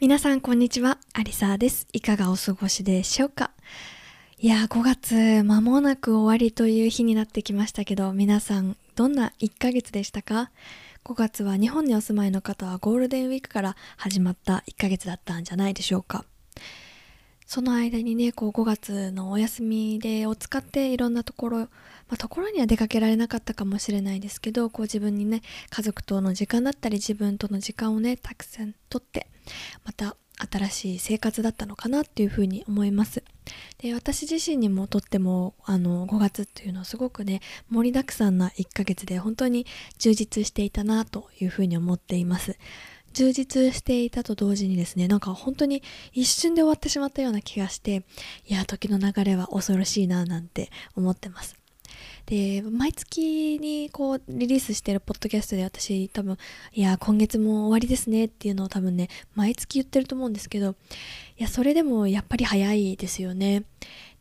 皆さんこんにちはアリサーです。いかがお過ごしでしょうか？いやー5月間もなく終わりという日になってきましたけど皆さんどんな1ヶ月でしたか？5月は日本にお住まいの方はゴールデンウィークから始まった1ヶ月だったんじゃないでしょうか。その間にねこう5月のお休みでを使っていろんなところ、まあ、ところには出かけられなかったかもしれないですけどこう自分にね家族との時間だったり自分との時間をねたくさんとってまた新しい生活だったのかなっていうふうに思います。で私自身にもとってもあの5月っていうのはすごくね盛りだくさんな1ヶ月で本当に充実していたなというふうに思っています。充実していたと同時にですねなんか本当に一瞬で終わってしまったような気がしていや時の流れは恐ろしいななんて思ってます。で毎月にこうリリースしてるポッドキャストで私多分いや今月も終わりですねっていうのを多分ね毎月言ってると思うんですけどいやそれでもやっぱり早いですよね。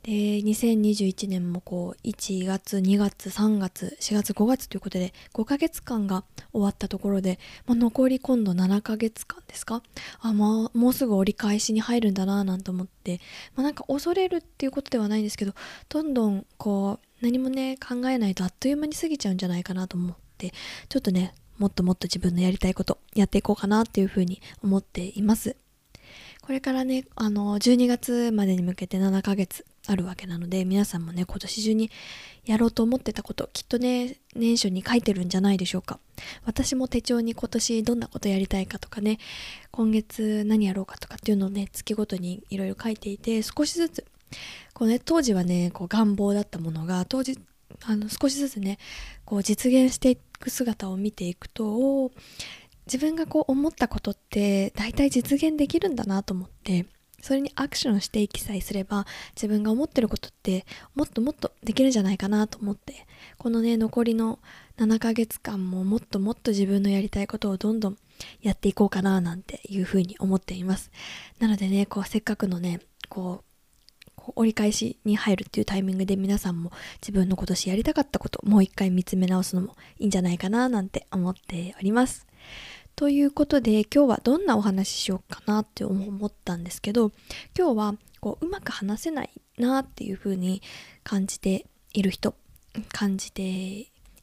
で2021年もこう1月2月3月4月5月ということで5ヶ月間が終わったところで、まあ、残り今度7ヶ月間ですか？あ、まあ、もうすぐ折り返しに入るんだななんて思って、まあ、なんか恐れるっていうことではないんですけどどんどんこう何もね考えないとあっという間に過ぎちゃうんじゃないかなと思ってちょっとねもっともっと自分のやりたいことやっていこうかなっていうふうに思っています。これからねあの12月までに向けて7ヶ月あるわけなので皆さんもね今年中にやろうと思ってたこときっとね年初に書いてるんじゃないでしょうか。私も手帳に今年どんなことやりたいかとかね今月何やろうかとかっていうのをね月ごとにいろいろ書いていて少しずつこうね当時はねこう願望だったものが当時あの少しずつねこう実現していく姿を見ていくと自分がこう思ったことって大体実現できるんだなと思ってそれにアクションしていきさえすれば自分が思ってることってもっともっとできるんじゃないかなと思ってこのね残りの7ヶ月間ももっともっと自分のやりたいことをどんどんやっていこうかななんていうふうに思っていますなのでねこうせっかくのねこう折り返しに入るっていうタイミングで皆さんも自分の今年やりたかったこともう一回見つめ直すのもいいんじゃないかななんて思っております。ということで今日はどんなお話ししようかなって思ったんですけど今日はこううまく話せないなっていう風に感じている人感じて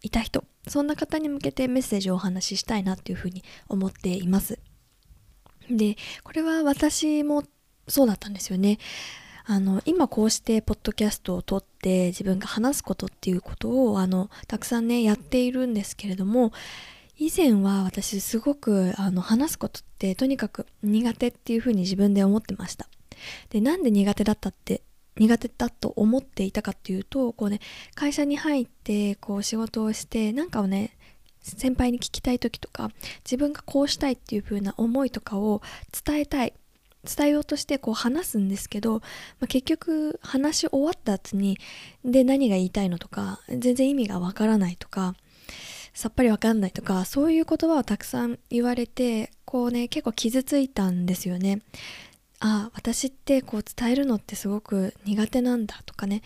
いた人そんな方に向けてメッセージをお話ししたいなっていう風に思っています。でこれは私もそうだったんですよね。あの今こうしてポッドキャストを撮って自分が話すことっていうことをあのたくさんねやっているんですけれども以前は私すごくあの話すことってとにかく苦手っていうふうに自分で思ってました。でなんで苦手だったって苦手だと思っていたかっていうとこうね会社に入ってこう仕事をしてなんかをね先輩に聞きたい時とか自分がこうしたいっていう風な思いとかを伝えたい。伝えようとしてこう話すんですけど、まあ、結局話し終わった後にで何が言いたいのとか全然意味がわからないとかさっぱりわかんないとかそういう言葉をたくさん言われてこうね結構傷ついたんですよね。ああ私ってこう伝えるのってすごく苦手なんだとかね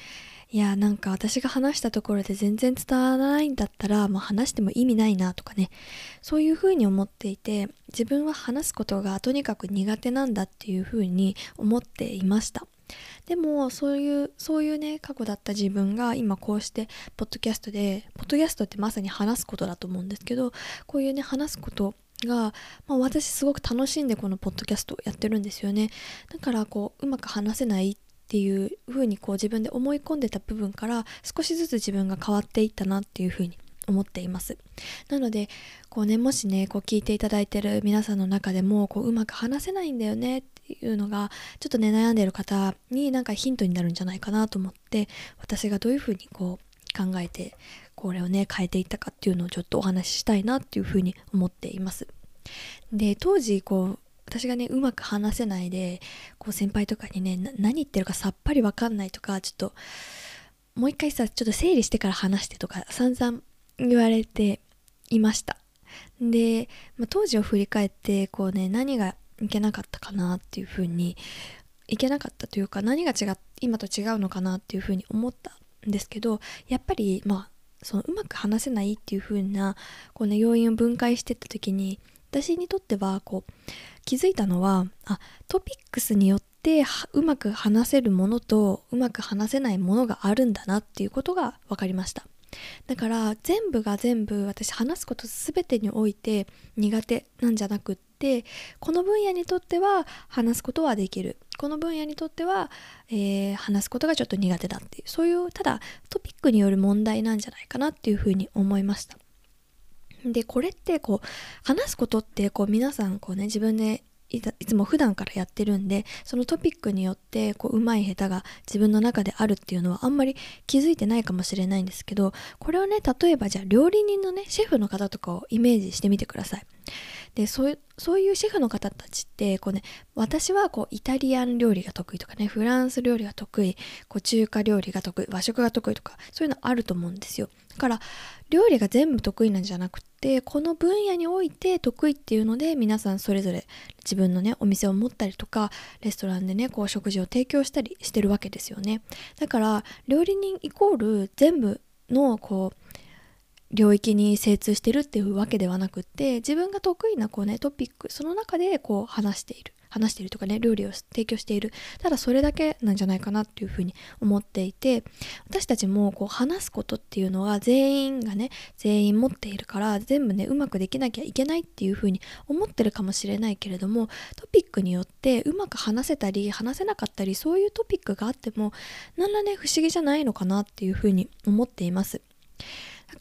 いやなんか私が話したところで全然伝わらないんだったら、まあ、話しても意味ないなとかね。そういうふうに思っていて自分は話すことがとにかく苦手なんだっていうふうに思っていました。でもそういうそういうね過去だった自分が今こうしてポッドキャストでポッドキャストってまさに話すことだと思うんですけどこういうね話すことが、まあ、私すごく楽しんでこのポッドキャストをやってるんですよね。だからこううまく話せないっていう風にこう自分で思い込んでた部分から少しずつ自分が変わっていったなっていう風に思っています。なのでこうねもしねこう聞いていただいてる皆さんの中でもこううまく話せないんだよねっていうのがちょっとね悩んでる方になんかヒントになるんじゃないかなと思って私がどういう風にこう考えてこれをね変えていったかっていうのをちょっとお話ししたいなっていう風に思っています。で当時こう私がねうまく話せないでこう先輩とかにね何言ってるかさっぱり分かんないとかちょっともう一回さちょっと整理してから話してとか散々言われていました。で、まあ、当時を振り返ってこうね何がいけなかったかなっていうふうにいけなかったというか何が違今と違うのかなっていうふうに思ったんですけどやっぱりまあそのうまく話せないっていう風なこう、ね、要因を分解してった時に私にとってはこう気づいたのはあトピックスによってうまく話せるものとうまく話せないものがあるんだなっていうことが分かりました。だから全部が全部私話すこと全てにおいて苦手なんじゃなくってこの分野にとっては話すことはできる。この分野にとっては、えー、話すことがちょっと苦手だっていう。そういうただトピックによる問題なんじゃないかなっていうふうに思いました。でこれってこう話すことってこう皆さんこうね自分でいつも普段からやってるんでそのトピックによってこう上手い下手が自分の中であるっていうのはあんまり気づいてないかもしれないんですけどこれをね例えばじゃあ料理人のねシェフの方とかをイメージしてみてください。でそういうシェフの方たちってこうね私はこうイタリアン料理が得意とかねフランス料理が得意こう中華料理が得意和食が得意とかそういうのあると思うんですよ。だから料理が全部得意なんじゃなくてこの分野において得意っていうので皆さんそれぞれ自分のねお店を持ったりとかレストランでねこう食事を提供したりしてるわけですよね。だから料理人イコール全部のこう領域に精通してるっていうわけではなくって自分が得意なこうねトピックその中でこう話している話しているとかね料理を提供しているただそれだけなんじゃないかなっていうふうに思っていて私たちもこう話すことっていうのは全員がね全員持っているから全部ねうまくできなきゃいけないっていうふうに思ってるかもしれないけれどもトピックによってうまく話せたり話せなかったりそういうトピックがあっても何らね不思議じゃないのかなっていうふうに思っています。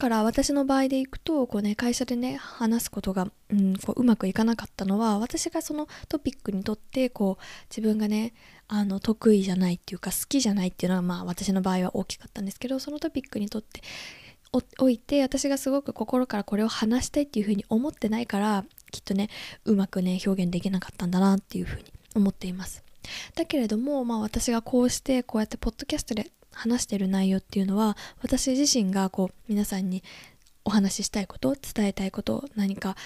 から私の場合でいくとこう、ね、会社でね話すことが、うん、こううまくいかなかったのは私がそのトピックにとってこう自分がねあの得意じゃないっていうか好きじゃないっていうのはまあ私の場合は大きかったんですけどそのトピックにとっておいて私がすごく心からこれを話したいっていうふうに思ってないからきっとねうまくね表現できなかったんだなっていうふうに思っています。だけれどもまあ私がこうしてこうやってポッドキャストで話してる内容っていうのは私自身がこう皆さんにお話ししたいこと伝えたいこと何か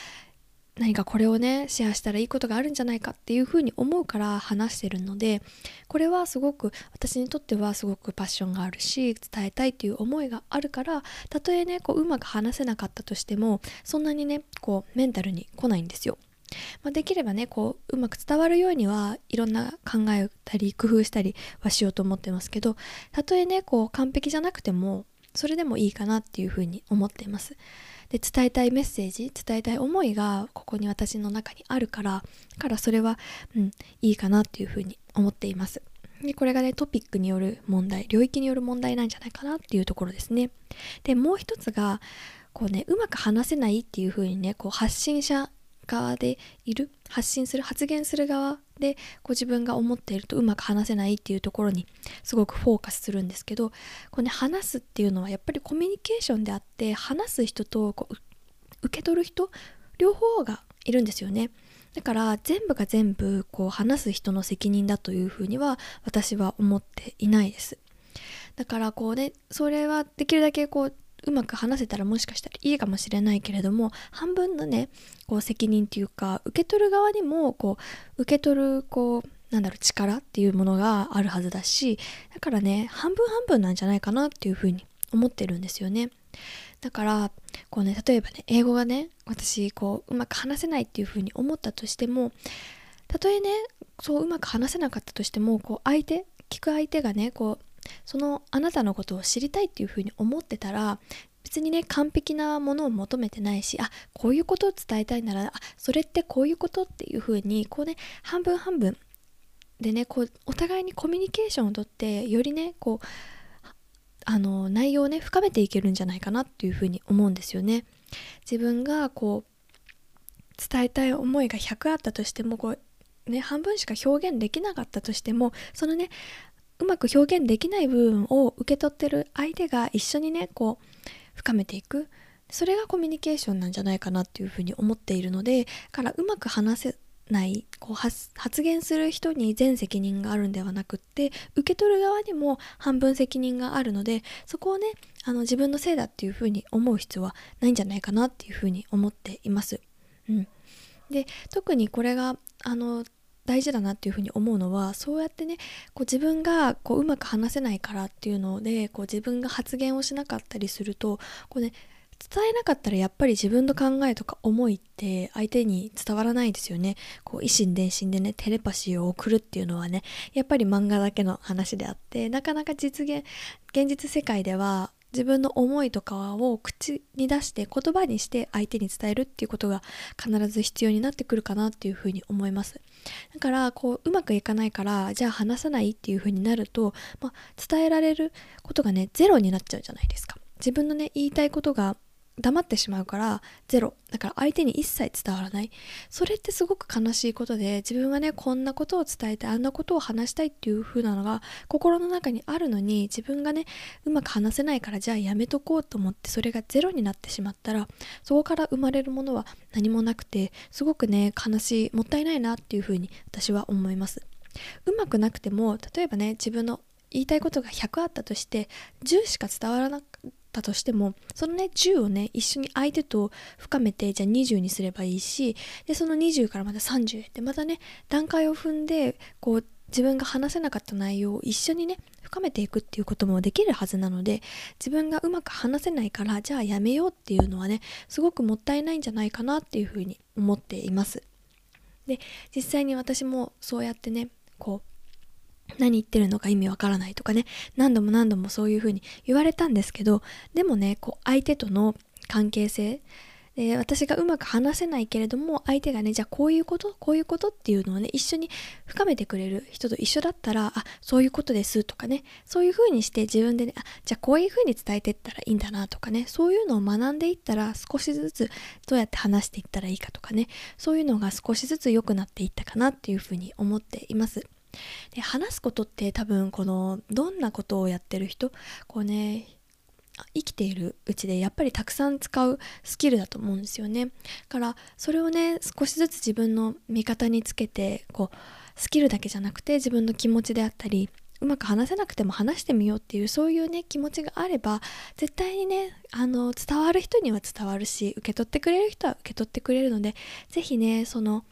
何かこれをねシェアしたらいいことがあるんじゃないかっていうふうに思うから話してるのでこれはすごく私にとってはすごくパッションがあるし伝えたいっていう思いがあるからたとえねこううまく話せなかったとしてもそんなにねこうメンタルに来ないんですよ。まあ、できればねこううまく伝わるようにはいろんな考えたり工夫したりはしようと思ってますけどたとえねこう完璧じゃなくてもそれでもいいかなっていうふうに思っています。で伝えたいメッセージ伝えたい思いがここに私の中にあるからからそれは、うん、いいかなっていうふうに思っています。でこれがねトピックによる問題領域による問題なんじゃないかなっていうところですね。でもう一つがこうねうまく話せないっていうふうにねこう発信者側でいる発信する発言する側でこ自分が思っているとうまく話せないっていうところにすごくフォーカスするんですけどこう、ね、話すっていうのはやっぱりコミュニケーションであって話す人とこう受け取る人両方がいるんですよね。だから全部が全部こう話す人の責任だというふうには私は思っていないです。だからこうねそれはできるだけこううまく話せたらもしかしたらいいかもしれないけれども半分のねこう責任っていうか受け取る側にもこう受け取るこうなんだろう力っていうものがあるはずだしだからね半分半分なんじゃないかなっていうふうに思ってるんですよね。だからこうね例えばね英語がね私こううまく話せないっていうふうに思ったとしてもたとえねそううまく話せなかったとしてもこう相手聞く相手がねこうそのあなたのことを知りたいっていうふうに思ってたら別にね完璧なものを求めてないしあこういうことを伝えたいならあそれってこういうことっていうふうにこうね半分半分でねこうお互いにコミュニケーションをとってよりねこうあの内容をね深めていけるんじゃないかなっていうふうに思うんですよね。自分がこう伝えたい思いが100あったとしてもこうね半分しか表現できなかったとしてもそのねうまく表現できない部分を受け取ってる相手が一緒にねこう深めていくそれがコミュニケーションなんじゃないかなっていうふうに思っているのでからうまく話せないこう発言する人に全責任があるんではなくって受け取る側にも半分責任があるのでそこをねあの自分のせいだっていうふうに思う必要はないんじゃないかなっていうふうに思っています。うん、で特にこれがあの大事だなっていうふうに思うのはそうやってねこう自分がこううまく話せないからっていうのでこう自分が発言をしなかったりするとこう、ね、伝えなかったらやっぱり自分の考えとか思いって相手に伝わらないですよね。こう、維心伝心でね、テレパシーを送るっていうのはね、やっぱり漫画だけの話であって、なかなか実現、現実世界では自分の思いとかを口に出して言葉にして相手に伝えるっていうことが必ず必要になってくるかなっていうふうに思います。だからこううまくいかないからじゃあ話さないっていうふうになると、まあ、伝えられることがねゼロになっちゃうじゃないですか。自分のね言いたいことが黙ってしまうからゼロ。だから相手に一切伝わらない。それってすごく悲しいことで自分はねこんなことを伝えてあんなことを話したいっていう風なのが心の中にあるのに自分がねうまく話せないからじゃあやめとこうと思ってそれがゼロになってしまったらそこから生まれるものは何もなくてすごくね悲しいもったいないなっていう風に私は思います。うまくなくても例えばね自分の言いたいことが100あったとして10しか伝わらなくったとしてもそのね10をね一緒に相手と深めてじゃあ20にすればいいしでその20からまた30でまたね段階を踏んでこう自分が話せなかった内容を一緒にね深めていくっていうこともできるはずなので自分がうまく話せないからじゃあやめようっていうのはねすごくもったいないんじゃないかなっていうふうに思っています。で実際に私もそうやってねこう何言ってるのか意味わからないとかね。何度も何度もそういうふうに言われたんですけどでもねこう相手との関係性。で私がうまく話せないけれども相手がねじゃあこういうことこういうことっていうのをね一緒に深めてくれる人と一緒だったらあそういうことですとかね。そういうふうにして自分でねあじゃあこういうふうに伝えていったらいいんだなとかね。そういうのを学んでいったら少しずつどうやって話していったらいいかとかね。そういうのが少しずつ良くなっていったかなっていうふうに思っています。で話すことって多分このどんなことをやってる人こうね生きているうちでやっぱりたくさん使うスキルだと思うんですよね。からそれをね少しずつ自分の味方につけてこうスキルだけじゃなくて自分の気持ちであったりうまく話せなくても話してみようっていうそういうね気持ちがあれば絶対にねあの伝わる人には伝わるし受け取ってくれる人は受け取ってくれるので是非ねその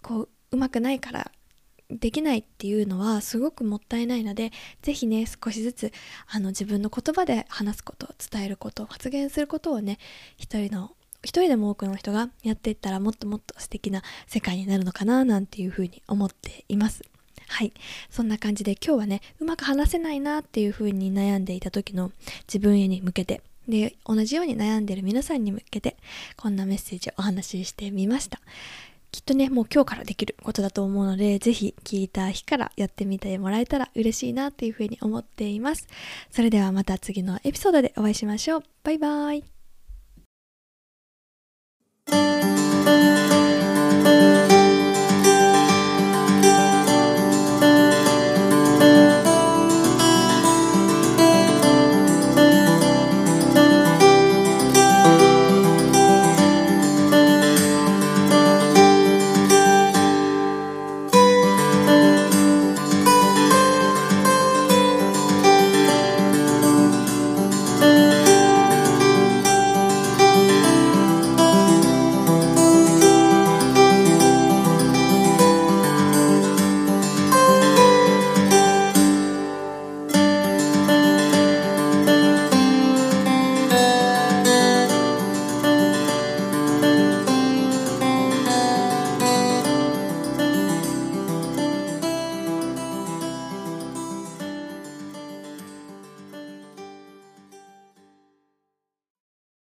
こううまくないからできないっていうのはすごくもったいないので是非ね少しずつあの自分の言葉で話すこと伝えること発言することをね一人の一人でも多くの人がやっていったらもっともっと素敵な世界になるのかななんていうふうに思っています。はい。そんな感じで今日はねうまく話せないなっていうふうに悩んでいた時の自分へに向けてで同じように悩んでいる皆さんに向けてこんなメッセージをお話ししてみました。きっとねもう今日からできることだと思うので是非聞いた日からやってみてもらえたら嬉しいなっていうふうに思っています。それではまた次のエピソードでお会いしましょう。バイバーイ。